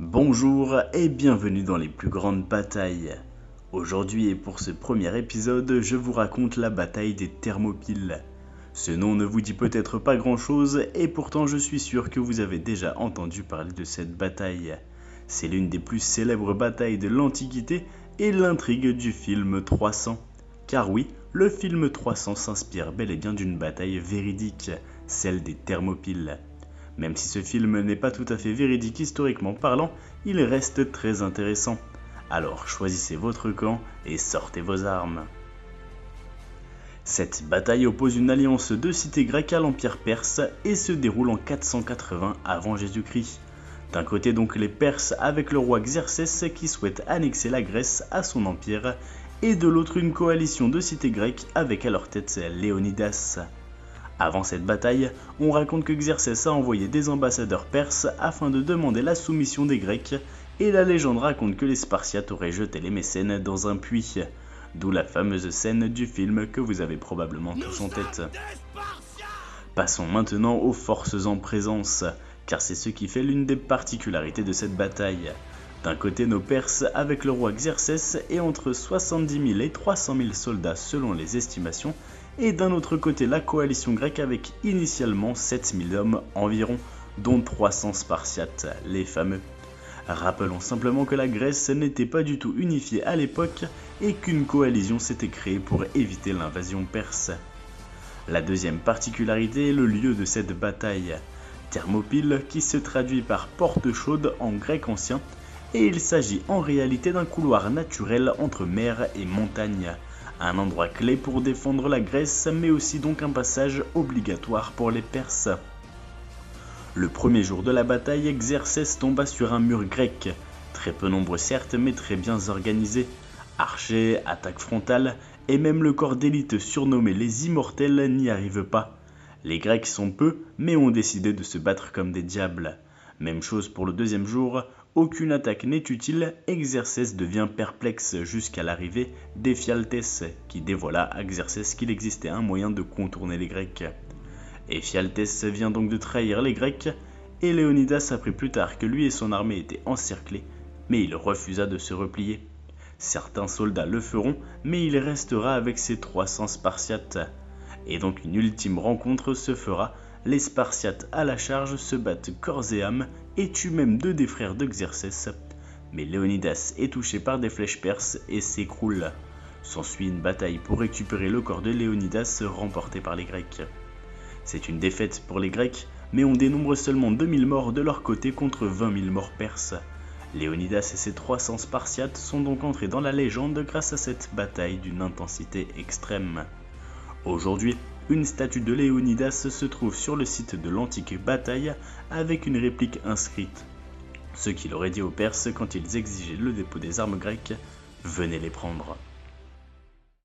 Bonjour et bienvenue dans les plus grandes batailles. Aujourd'hui et pour ce premier épisode, je vous raconte la bataille des Thermopyles. Ce nom ne vous dit peut-être pas grand-chose et pourtant je suis sûr que vous avez déjà entendu parler de cette bataille. C'est l'une des plus célèbres batailles de l'Antiquité et l'intrigue du film 300. Car oui, le film 300 s'inspire bel et bien d'une bataille véridique, celle des Thermopyles. Même si ce film n'est pas tout à fait véridique historiquement parlant, il reste très intéressant. Alors choisissez votre camp et sortez vos armes. Cette bataille oppose une alliance de cités grecques à l'Empire perse et se déroule en 480 avant Jésus-Christ. D'un côté donc les Perses avec le roi Xerxès qui souhaite annexer la Grèce à son empire, et de l'autre une coalition de cités grecques avec à leur tête Léonidas. Avant cette bataille, on raconte que Xerxès a envoyé des ambassadeurs perses afin de demander la soumission des Grecs, et la légende raconte que les Spartiates auraient jeté les Mécènes dans un puits, d'où la fameuse scène du film que vous avez probablement tous en tête. Passons maintenant aux forces en présence, car c'est ce qui fait l'une des particularités de cette bataille. D'un côté nos Perses avec le roi Xerxès et entre 70 000 et 300 000 soldats selon les estimations, et d'un autre côté la coalition grecque avec initialement 7000 hommes environ, dont 300 Spartiates, les fameux. Rappelons simplement que la Grèce n'était pas du tout unifiée à l'époque et qu'une coalition s'était créée pour éviter l'invasion perse. La deuxième particularité est le lieu de cette bataille, Thermopyle qui se traduit par porte chaude en grec ancien, et il s'agit en réalité d'un couloir naturel entre mer et montagne, un endroit clé pour défendre la Grèce, mais aussi donc un passage obligatoire pour les Perses. Le premier jour de la bataille, Xerxès tomba sur un mur grec, très peu nombreux certes, mais très bien organisé. Archers, attaques frontales, et même le corps d'élite surnommé les Immortels n'y arrive pas. Les Grecs sont peu, mais ont décidé de se battre comme des diables. Même chose pour le deuxième jour, aucune attaque n'est utile, Exercès devient perplexe jusqu'à l'arrivée d'Ephialtès, qui dévoila à Xerxès qu'il existait un moyen de contourner les Grecs. Ephialtès vient donc de trahir les Grecs, et Léonidas apprit plus tard que lui et son armée étaient encerclés, mais il refusa de se replier. Certains soldats le feront, mais il restera avec ses 300 Spartiates. Et donc une ultime rencontre se fera les Spartiates à la charge se battent corps et âme et tuent même deux des frères d'Exercès. Mais Léonidas est touché par des flèches perses et s'écroule. S'ensuit une bataille pour récupérer le corps de Léonidas remporté par les Grecs. C'est une défaite pour les Grecs, mais on dénombre seulement 2000 morts de leur côté contre 20 000 morts perses. Léonidas et ses 300 Spartiates sont donc entrés dans la légende grâce à cette bataille d'une intensité extrême. Aujourd'hui, une statue de Léonidas se trouve sur le site de l'antique bataille avec une réplique inscrite. Ce qu'il aurait dit aux Perses quand ils exigeaient le dépôt des armes grecques, venez les prendre.